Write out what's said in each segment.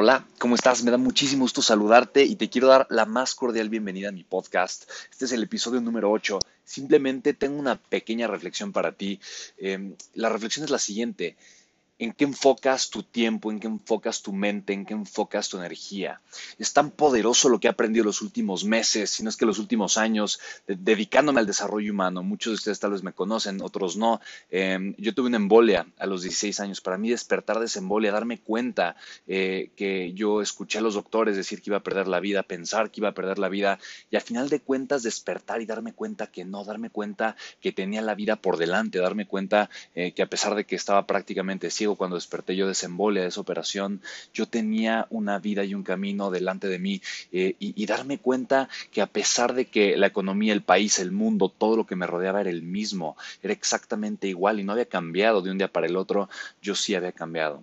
Hola, ¿cómo estás? Me da muchísimo gusto saludarte y te quiero dar la más cordial bienvenida a mi podcast. Este es el episodio número 8. Simplemente tengo una pequeña reflexión para ti. Em, la reflexión es la siguiente en qué enfocas tu tiempo, en qué enfocas tu mente, en qué enfocas tu energía. Es tan poderoso lo que he aprendido los últimos meses, si no es que los últimos años, dedicándome al desarrollo humano. Muchos de ustedes tal vez me conocen, otros no. Em, yo tuve una embolia a los 16 años. Para mí despertar de esa embolia, darme cuenta eh, que yo escuché a los doctores decir que iba a perder la vida, pensar que iba a perder la vida y al final de cuentas despertar y darme cuenta que no, darme cuenta que tenía la vida por delante, darme cuenta eh, que a pesar de que estaba prácticamente ciego, cuando desperté yo de esa embolia, de esa operación, yo tenía una vida y un camino delante de mí eh, y, darme cuenta que a pesar de que la economía, el país, el mundo, todo lo que me rodeaba era el mismo, era exactamente igual y no había cambiado de un día para el otro, yo sí había cambiado.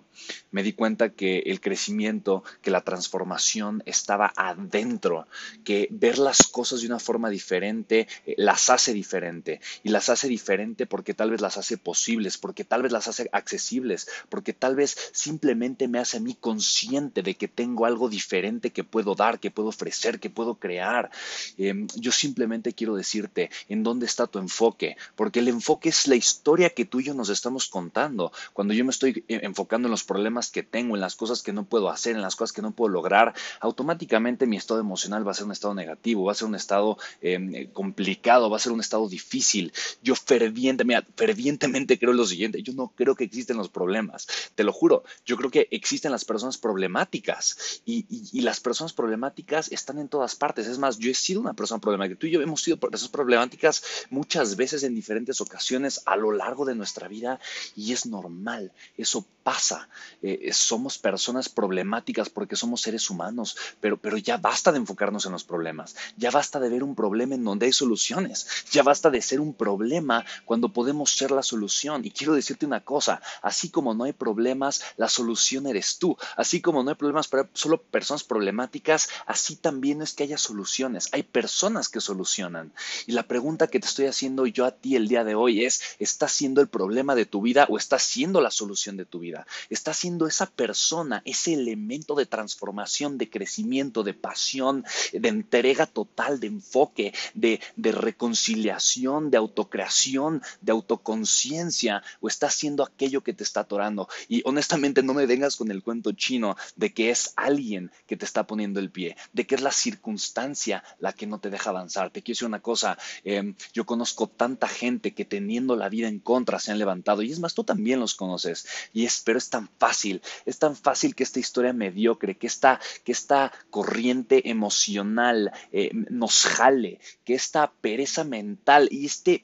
Me di cuenta que el crecimiento, que la transformación estaba adentro, que ver las cosas de una forma diferente eh, las hace diferente y las hace diferente porque tal vez las hace posibles, porque tal vez las hace accesibles, porque tal vez simplemente me hace a mí consciente de que tengo algo diferente que puedo dar, que puedo ofrecer, que puedo crear. Em, yo simplemente quiero decirte en dónde está tu enfoque, porque el enfoque es la historia que tú y yo nos estamos contando. Cuando yo me estoy eh, enfocando en los problemas que tengo, en las cosas que no puedo hacer, en las cosas que no puedo lograr, automáticamente mi estado emocional va a ser un estado negativo, va a ser un estado em, complicado, va a ser un estado difícil. Yo fervientemente creo lo siguiente, yo no creo que existen los problemas. Te lo juro, yo creo que existen las personas problemáticas y, las personas problemáticas están en todas partes. Es más, yo he sido una persona problemática. Tú y yo hemos sido personas problemáticas muchas veces en diferentes ocasiones a lo largo de nuestra vida y es normal. Eso pasa. Eh, somos personas problemáticas porque somos seres humanos, pero, pero ya basta de enfocarnos en los problemas. Ya basta de ver un problema en donde hay soluciones. Ya basta de ser un problema cuando podemos ser la solución. Y quiero decirte una cosa, así como no hay problemas, la solución eres tú. Así como no hay problemas para solo personas problemáticas, así también es que haya soluciones. Hay personas que solucionan. Y la pregunta que te estoy haciendo yo a ti el día de hoy es, ¿estás siendo el problema de tu vida o estás siendo la solución de tu vida? ¿Estás siendo esa persona, ese elemento de transformación, de crecimiento, de pasión, de entrega total, de enfoque, de, reconciliación, de autocreación, de autoconciencia? ¿O estás siendo aquello que te está atorando? Y honestamente no me vengas con el cuento chino de que es alguien que te está poniendo el pie, de que es la circunstancia la que no te deja avanzar. Te quiero decir una cosa, em, yo conozco tanta gente que teniendo la vida en contra se han levantado y es más, tú también los conoces. Y es, pero es tan fácil, es tan fácil que esta historia mediocre, que esta, que esta corriente emocional eh, nos jale, que esta pereza mental y este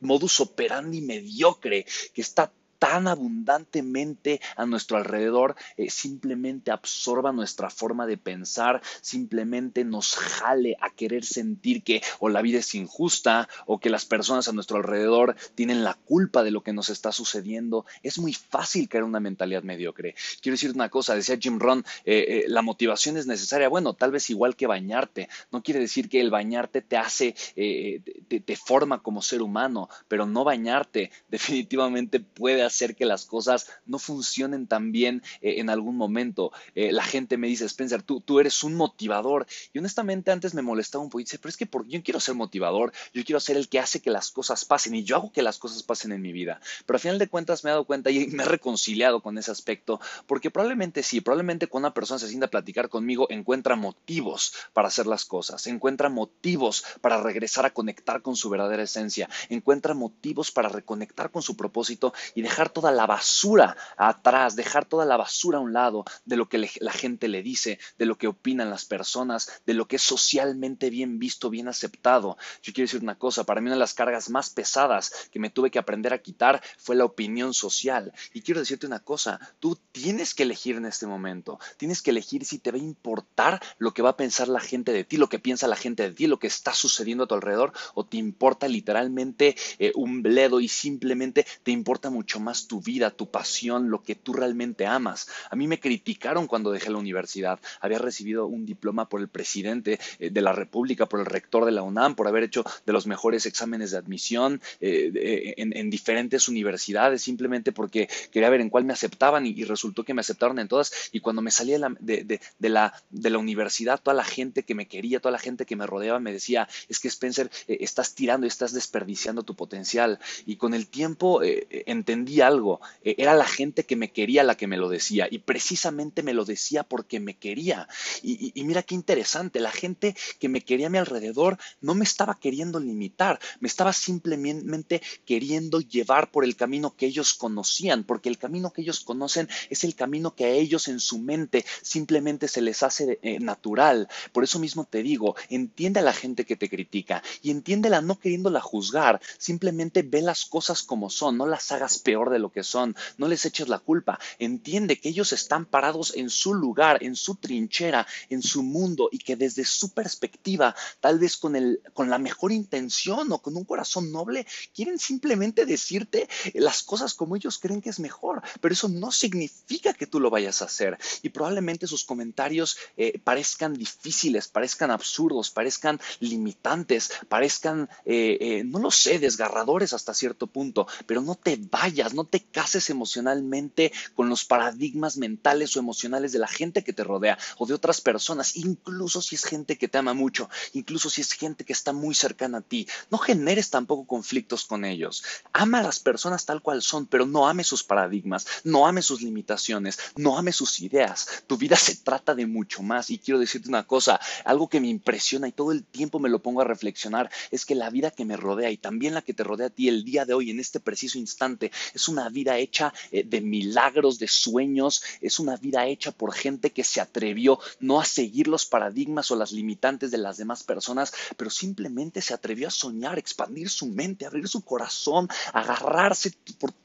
modus operandi mediocre que está tan abundantemente a nuestro alrededor, eh, simplemente absorba nuestra forma de pensar, simplemente nos jale a querer sentir que o la vida es injusta o que las personas a nuestro alrededor tienen la culpa de lo que nos está sucediendo. Es muy fácil en una mentalidad mediocre. Quiero decir una cosa, decía Jim Ron, eh, eh, la motivación es necesaria. Bueno, tal vez igual que bañarte. No quiere decir que el bañarte te hace, te, te forma como ser humano, pero no bañarte definitivamente puede hacer que las cosas no funcionen tan bien eh, en algún momento. Eh, la gente me dice, Spencer, tú, tú eres un motivador. Y honestamente antes me molestaba un. Dice, pero es que por, yo quiero ser motivador, yo quiero ser el que hace que las cosas pasen y yo hago que las cosas pasen en mi vida. Pero al final de cuentas me he dado cuenta y me he reconciliado con ese aspecto, porque probablemente sí, probablemente cuando una persona se sienta a platicar conmigo encuentra motivos para hacer las cosas, encuentra motivos para regresar a conectar con su verdadera esencia, encuentra motivos para reconectar con su propósito y dejar toda la basura atrás, dejar toda la basura a un lado de lo que la gente le dice, de lo que opinan las personas, de lo que es socialmente bien visto, bien aceptado. Yo quiero decir una cosa, para mí una de las cargas más pesadas que me tuve que aprender a quitar fue la opinión social. Y quiero decirte una cosa, tú tienes que elegir en este momento, tienes que elegir si te va a importar lo que va a pensar la gente de ti, lo que piensa la gente de ti, lo que está sucediendo a tu alrededor, o te importa literalmente eh, un bledo y simplemente te importa mucho más tu vida, tu pasión, lo que tú realmente amas. A mí me criticaron cuando dejé la universidad. Había recibido un diploma por el presidente eh, de la República, por el rector de la UNAM, por haber hecho de los mejores exámenes de admisión eh, en, diferentes universidades, simplemente porque quería ver en cuál me aceptaban y, resultó que me aceptaron en todas. Y cuando me salí de la, de, la, de la universidad, toda la gente que me quería, toda la gente que me rodeaba me decía, es que Spencer, estás tirando, estás desperdiciando tu potencial. Y con el tiempo entendí algo, era la gente que me quería la que me lo decía y precisamente me lo decía porque me quería. Y, mira qué interesante, la gente que me quería a mi alrededor no me estaba queriendo limitar, me estaba simplemente queriendo llevar por el camino que ellos conocían, porque el camino que ellos conocen es el camino que a ellos en su mente simplemente se les hace eh, natural. Por eso mismo te digo, entiende a la gente que te critica y entiéndela no queriéndola juzgar, simplemente ve las cosas como son, no las hagas peor de lo que son, no les eches la culpa, entiende que ellos están parados en su lugar, en su trinchera, en su mundo y que desde su perspectiva, tal vez con, el, con la mejor intención o con un corazón noble, quieren simplemente decirte las cosas como ellos creen que es mejor, pero eso no significa que tú lo vayas a hacer. Y probablemente sus comentarios eh, parezcan difíciles, parezcan absurdos, parezcan limitantes, parezcan, eh, eh, no lo sé, desgarradores hasta cierto punto, pero no te vayas, no te cases emocionalmente con los paradigmas mentales o emocionales de la gente que te rodea o de otras personas, incluso si es gente que te ama mucho, incluso si es gente que está muy cercana a ti. No generes tampoco conflictos con ellos. Ama a las personas tal cual son, pero no ame sus paradigmas, no ame sus limitaciones, no ame sus ideas. Tu vida se trata de mucho más y quiero decirte una cosa, algo que me impresiona y todo el tiempo me lo pongo a reflexionar es que la vida que me rodea y también la que te rodea a ti el día de hoy en este preciso instante es una vida hecha eh, de milagros, de sueños, es una vida hecha por gente que se atrevió no a seguir los paradigmas o las limitantes de las demás personas, pero simplemente se atrevió a soñar, expandir su mente, abrir su corazón, agarrarse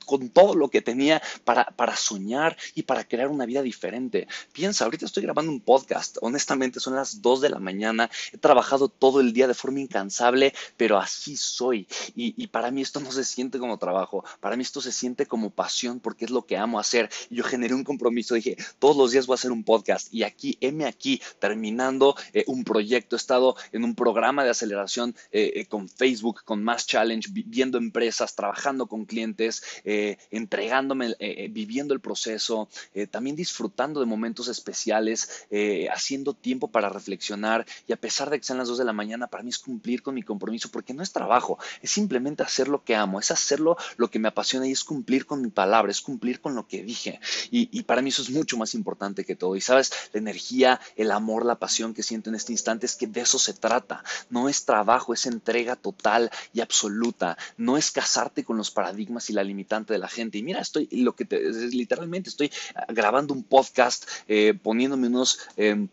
con todo lo que tenía para, para soñar y para crear una vida diferente. Piensa, ahorita estoy grabando un podcast, honestamente son las 2 de la mañana, he trabajado todo el día de forma incansable, pero así soy. Y, y para mí esto no se siente como trabajo, para mí esto se siente como pasión porque es lo que amo hacer. Yo generé un compromiso, dije, todos los días voy a hacer un podcast. Y aquí, heme aquí, terminando eh, un proyecto, he estado en un programa de aceleración eh, eh, con Facebook, con Mass Challenge, viendo empresas, trabajando con clientes, entregándome, viviendo el proceso, también disfrutando de momentos especiales, haciendo tiempo para reflexionar. Y a pesar de que sean las 2 de la mañana, para mí es cumplir con mi compromiso porque no es trabajo, es simplemente hacer lo que amo, es hacerlo lo que me apasiona y es cumplir con mi palabra, es cumplir con lo que dije. Y, para mí eso es mucho más importante que todo. Y sabes, la energía, el amor, la pasión que siento en este instante es que de eso se trata. No es trabajo, es entrega total y absoluta. No es casarte con los paradigmas y la limitante de la gente. Y mira, estoy, lo que te, literalmente estoy grabando un podcast, eh, poniéndome unos... Em,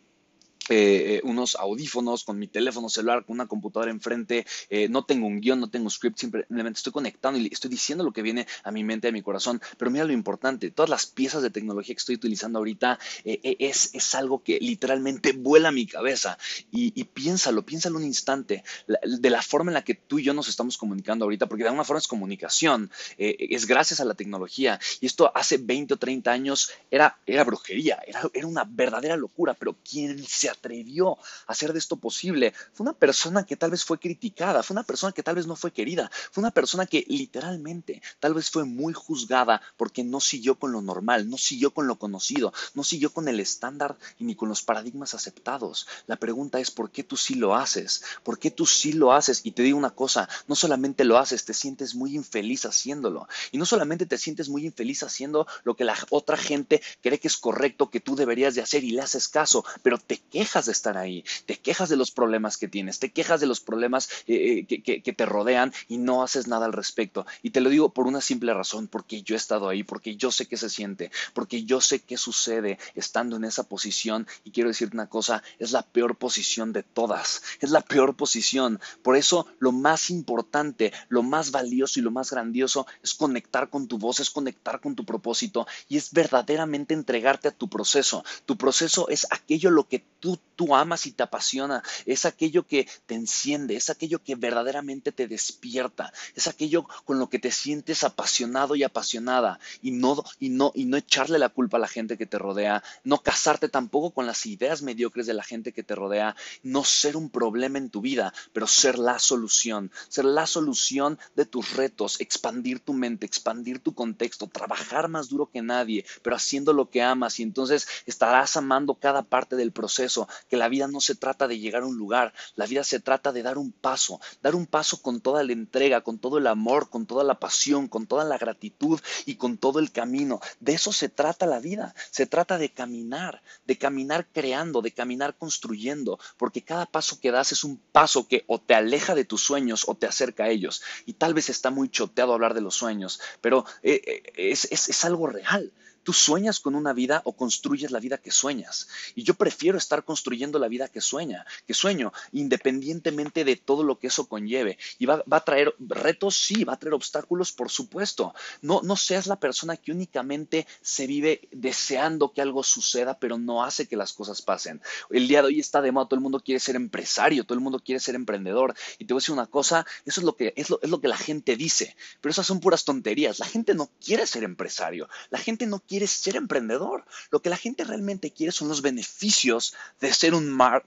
eh, unos audífonos con mi teléfono celular, con una computadora enfrente, eh, no tengo un guion, no tengo script, simplemente estoy conectando y estoy diciendo lo que viene a mi mente, a mi corazón. Pero mira lo importante, todas las piezas de tecnología que estoy utilizando ahorita es, es algo que literalmente vuela mi cabeza. Y, y piénsalo, piénsalo un instante, de la forma en la que tú y yo nos estamos comunicando ahorita, porque de alguna forma es comunicación, es gracias a la tecnología. Y esto hace 20 o 30 años era, era brujería, era, era una verdadera locura, pero ¿quién se atrevió a hacer de esto posible. Fue una persona que tal vez fue criticada, fue una persona que tal vez no fue querida, fue una persona que literalmente tal vez fue muy juzgada porque no siguió con lo normal, no siguió con lo conocido, no siguió con el estándar y ni con los paradigmas aceptados. La pregunta es ¿por qué tú sí lo haces? ¿Por qué tú sí lo haces? Y te digo una cosa, no solamente lo haces, te sientes muy infeliz haciéndolo. Y no solamente te sientes muy infeliz haciendo lo que la otra gente cree que es correcto, que tú deberías de hacer y le haces caso, pero te quejas de estar ahí, te quejas de los problemas que tienes, te quejas de los problemas eh, eh, que, que te rodean y no haces nada al respecto. Y te lo digo por una simple razón, porque yo he estado ahí, porque yo sé qué se siente, porque yo sé qué sucede estando en esa posición y quiero decirte una cosa, es la peor posición de todas, es la peor posición. Por eso lo más importante, lo más valioso y lo más grandioso es conectar con tu voz, es conectar con tu propósito y es verdaderamente entregarte a tu proceso. Tu proceso es aquello lo que tú, tú amas y te apasiona, es aquello que te enciende, es aquello que verdaderamente te despierta, es aquello con lo que te sientes apasionado y apasionada y no, y no, y no echarle la culpa a la gente que te rodea, no casarte tampoco con las ideas mediocres de la gente que te rodea, no ser un problema en tu vida, pero ser la solución, ser la solución de tus retos, expandir tu mente, expandir tu contexto, trabajar más duro que nadie, pero haciendo lo que amas y entonces estarás amando cada parte del proceso, que la vida no se trata de llegar a un lugar, la vida se trata de dar un paso, dar un paso con toda la entrega, con todo el amor, con toda la pasión, con toda la gratitud y con todo el camino. De eso se trata la vida, se trata de caminar, de caminar creando, de caminar construyendo, porque cada paso que das es un paso que o te aleja de tus sueños o te acerca a ellos. Y tal vez está muy choteado hablar de los sueños, pero eh, eh, es, es algo real. ¿Tú sueñas con una vida o construyes la vida que sueñas? Y yo prefiero estar construyendo la vida que sueña, que sueño, independientemente de todo lo que eso conlleve. Y va, a traer retos, sí, va a traer obstáculos, por supuesto. No, no seas la persona que únicamente se vive deseando que algo suceda, pero no hace que las cosas pasen. El día de hoy está de moda, todo el mundo quiere ser empresario, todo el mundo quiere ser emprendedor. Y te voy a decir una cosa, eso es lo que, es lo, es lo que la gente dice, pero esas son puras tonterías. La gente no quiere ser empresario, la gente no quiere ser emprendedor. Lo que la gente realmente quiere son los beneficios de ser un Mark,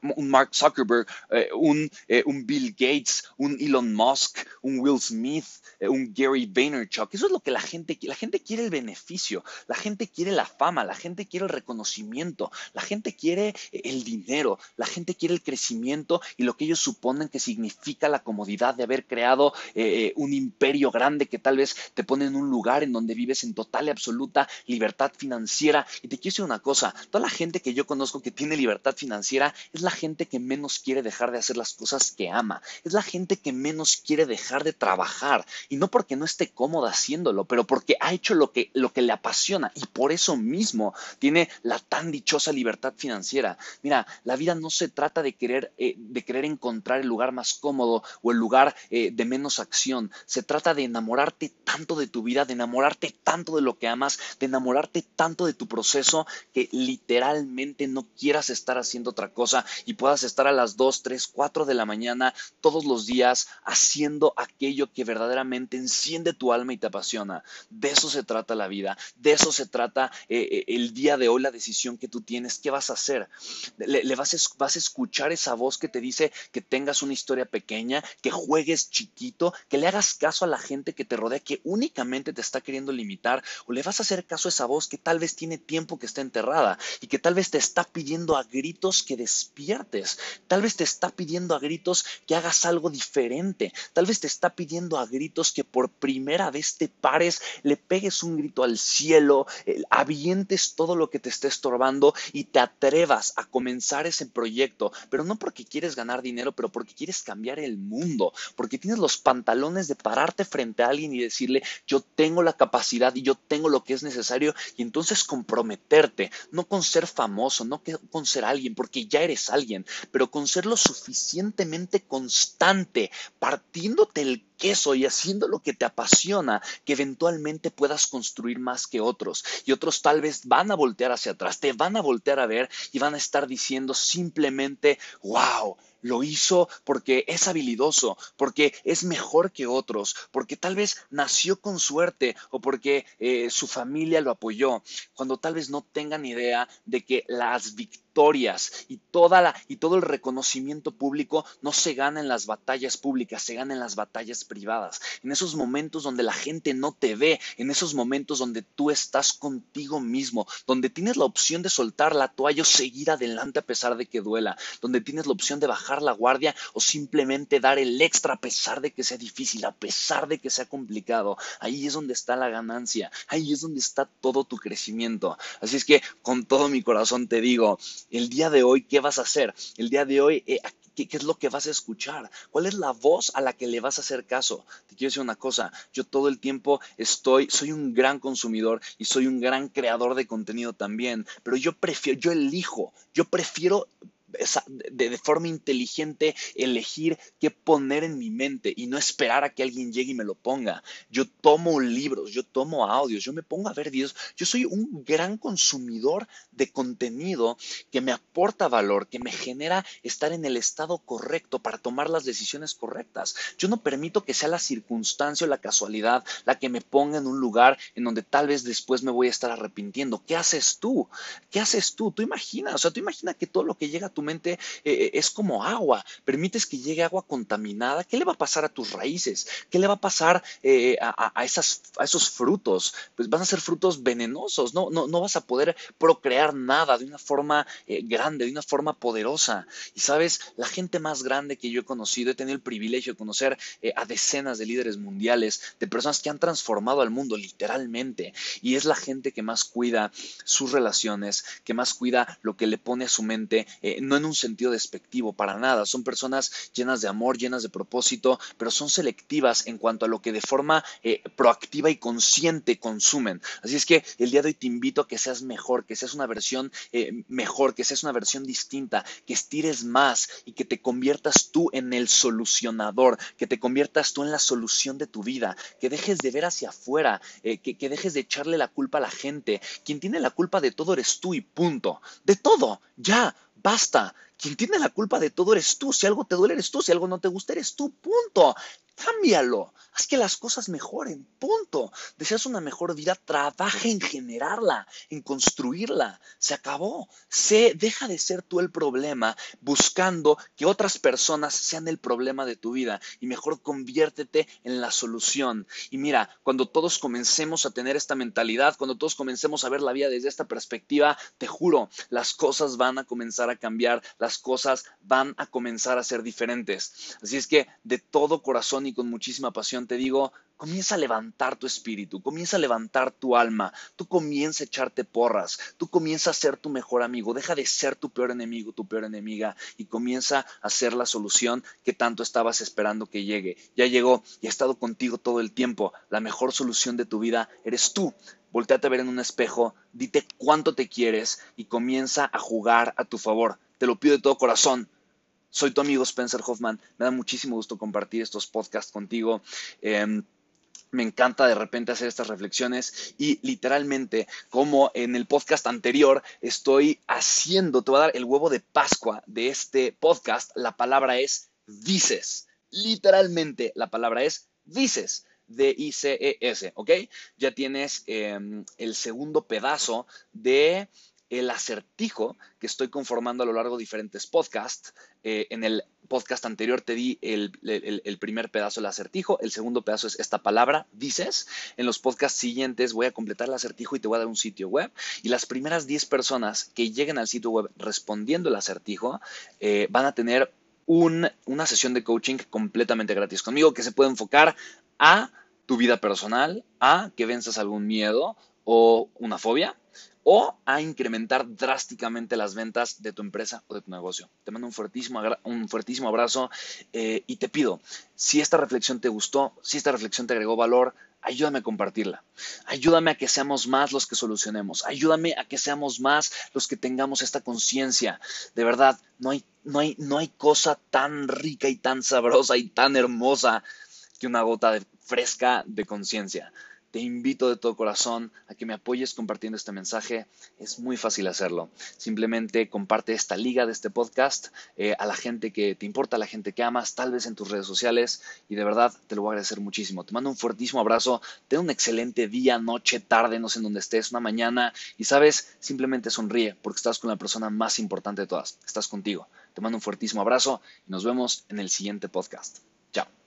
Zuckerberg, eh, un, eh, un, Bill Gates, un Elon Musk, un Will Smith, eh, un Gary Vaynerchuk. Eso es lo que la gente quiere. La gente quiere el beneficio, la gente quiere la fama, la gente quiere el reconocimiento, la gente quiere el dinero, la gente quiere el crecimiento y lo que ellos suponen que significa la comodidad de haber creado un imperio grande que tal vez te pone en un lugar en donde vives en total y absoluta libertad financiera. Y te quiero decir una cosa, toda la gente que yo conozco que tiene libertad financiera es la gente que menos quiere dejar de hacer las cosas que ama, es la gente que menos quiere dejar de trabajar. Y no porque no esté cómoda haciéndolo, pero porque ha hecho lo que, lo que le apasiona y por eso mismo tiene la tan dichosa libertad financiera. Mira, la vida no se trata de querer, eh, de querer encontrar el lugar más cómodo o el lugar eh, de menos acción. Se trata de enamorarte tanto de tu vida, de enamorarte tanto de lo que amas, de enamorarte tanto de tu proceso que literalmente no quieras estar haciendo otra cosa y puedas estar a las 2, 3, 4 de la mañana todos los días haciendo aquello que verdaderamente enciende tu alma y te apasiona. De eso se trata la vida, de eso se trata eh, eh, el día de hoy, la decisión que tú tienes, ¿qué vas a hacer? Le, vas, a, vas a escuchar esa voz que te dice que tengas una historia pequeña, que juegues chiquito, que le hagas caso a la gente que te rodea, que únicamente te está queriendo limitar, o le vas a hacer caso a esa voz que tal vez tiene tiempo que está enterrada y que tal vez te está pidiendo a gritos que despiertes, tal vez te está pidiendo a gritos que hagas algo diferente, tal vez te está pidiendo a gritos que por primera vez te pares, le pegues un grito al cielo, eh, avientes todo lo que te esté estorbando y te atrevas a comenzar ese proyecto, pero no porque quieres ganar dinero, pero porque quieres cambiar el mundo, porque tienes los pantalones de pararte frente a alguien y decirle, yo tengo la capacidad y yo tengo lo que es necesario y entonces comprometerte, no con ser famoso, no con ser alguien, porque ya eres alguien, pero con ser lo suficientemente constante, partiéndote el queso y haciendo lo que te apasiona, que eventualmente puedas construir más que otros. Y otros tal vez van a voltear hacia atrás, te van a voltear a ver y van a estar diciendo simplemente, wow, lo hizo porque es habilidoso, porque es mejor que otros, porque tal vez nació con suerte o porque eh, su familia lo apoyó, cuando tal vez no tengan idea de que las victorias y, toda la, y todo el reconocimiento público no se gana en las batallas públicas, se gana en las batallas privadas. En esos momentos donde la gente no te ve, en esos momentos donde tú estás contigo mismo, donde tienes la opción de soltar la toalla o seguir adelante a pesar de que duela, donde tienes la opción de bajar la guardia o simplemente dar el extra a pesar de que sea difícil, a pesar de que sea complicado. Ahí es donde está la ganancia, ahí es donde está todo tu crecimiento. Así es que con todo mi corazón te digo, el día de hoy, ¿qué vas a hacer? El día de hoy, eh, ¿Qué, es lo que vas a escuchar? ¿Cuál es la voz a la que le vas a hacer caso? Te quiero decir una cosa, yo todo el tiempo estoy, soy un gran consumidor y soy un gran creador de contenido también, pero yo prefiero, yo elijo, yo prefiero de, forma inteligente elegir qué poner en mi mente y no esperar a que alguien llegue y me lo ponga. Yo tomo libros, yo tomo audios, yo me pongo a ver videos. Yo soy un gran consumidor de contenido que me aporta valor, que me genera estar en el estado correcto para tomar las decisiones correctas. Yo no permito que sea la circunstancia o la casualidad la que me ponga en un lugar en donde tal vez después me voy a estar arrepintiendo. ¿Qué haces tú? ¿Qué haces tú? Tú imaginas, o sea, tú imaginas que todo lo que llega a tu mente eh, es como agua. Permites que llegue agua contaminada. ¿Qué le va a pasar a tus raíces? ¿Qué le va a pasar eh, a, esos frutos? Pues van a ser frutos venenosos. No, vas a poder procrear nada de una forma eh, grande, de una forma poderosa. Y sabes, la gente más grande que yo he conocido, he tenido el privilegio de conocer a decenas de líderes mundiales, de personas que han transformado al mundo literalmente. Y es la gente que más cuida sus relaciones, que más cuida lo que le pone a su mente en un sentido despectivo, para nada. Son personas llenas de amor, llenas de propósito, pero son selectivas en cuanto a lo que de forma eh, proactiva y consciente consumen. Así es que el día de hoy te invito a que seas mejor, que seas una versión eh, mejor, que seas una versión distinta, que estires más y que te conviertas tú en el solucionador, que te conviertas tú en la solución de tu vida, que dejes de ver hacia afuera, eh, que dejes de echarle la culpa a la gente. Quien tiene la culpa de todo eres tú y punto. De todo, ya. Basta. Quien tiene la culpa de todo eres tú. Si algo te duele eres tú. Si algo no te gusta eres tú. Punto. Cámbialo. Haz que las cosas mejoren. Punto. Deseas una mejor vida. Trabaja en generarla, en construirla. Se acabó. Se, deja de ser tú el problema buscando que otras personas sean el problema de tu vida y mejor conviértete en la solución. Y mira, cuando todos comencemos a tener esta mentalidad, cuando todos comencemos a ver la vida desde esta perspectiva, te juro, las cosas van a comenzar a cambiar, las cosas van a comenzar a ser diferentes. Así es que de todo corazón y con muchísima pasión te digo, comienza a levantar tu espíritu, comienza a levantar tu alma, tú comienza a echarte porras, tú comienza a ser tu mejor amigo, deja de ser tu peor enemigo, tu peor enemiga y comienza a ser la solución que tanto estabas esperando que llegue. Ya llegó y ha estado contigo todo el tiempo. La mejor solución de tu vida eres tú. Volteate a ver en un espejo, dite cuánto te quieres y comienza a jugar a tu favor. Te lo pido de todo corazón. Soy tu amigo Spencer Hoffman. Me da muchísimo gusto compartir estos podcasts contigo. Em, me encanta de repente hacer estas reflexiones y literalmente como en el podcast anterior estoy haciendo, te voy a dar el huevo de Pascua de este podcast, la palabra es dices. Literalmente la palabra es dices. D-I-C-E-S, ¿ok? Ya tienes em, el segundo pedazo de el acertijo que estoy conformando a lo largo de diferentes podcasts. Eh, en el podcast anterior te di el, primer pedazo del acertijo, el segundo pedazo es esta palabra, dices. En los podcasts siguientes voy a completar el acertijo y te voy a dar un sitio web. Y las primeras 10 personas que lleguen al sitio web respondiendo el acertijo eh, van a tener una sesión de coaching completamente gratis conmigo que se puede enfocar a tu vida personal, a que venzas algún miedo o una fobia o a incrementar drásticamente las ventas de tu empresa o de tu negocio. Te mando un fuertísimo, un fuertísimo abrazo eh, y te pido, si esta reflexión te gustó, si esta reflexión te agregó valor, ayúdame a compartirla. Ayúdame a que seamos más los que solucionemos. Ayúdame a que seamos más los que tengamos esta conciencia. De verdad, no hay, no, hay, no hay cosa tan rica y tan sabrosa y tan hermosa que una gota fresca de conciencia. Te invito de todo corazón a que me apoyes compartiendo este mensaje. Es muy fácil hacerlo. Simplemente comparte esta liga de este podcast eh, a la gente que te importa, a la gente que amas, tal vez en tus redes sociales. Y de verdad te lo voy a agradecer muchísimo. Te mando un fuertísimo abrazo. Ten un excelente día, noche, tarde, no sé en dónde estés, una mañana. Y sabes, simplemente sonríe porque estás con la persona más importante de todas. Estás contigo. Te mando un fuertísimo abrazo y nos vemos en el siguiente podcast. Chao.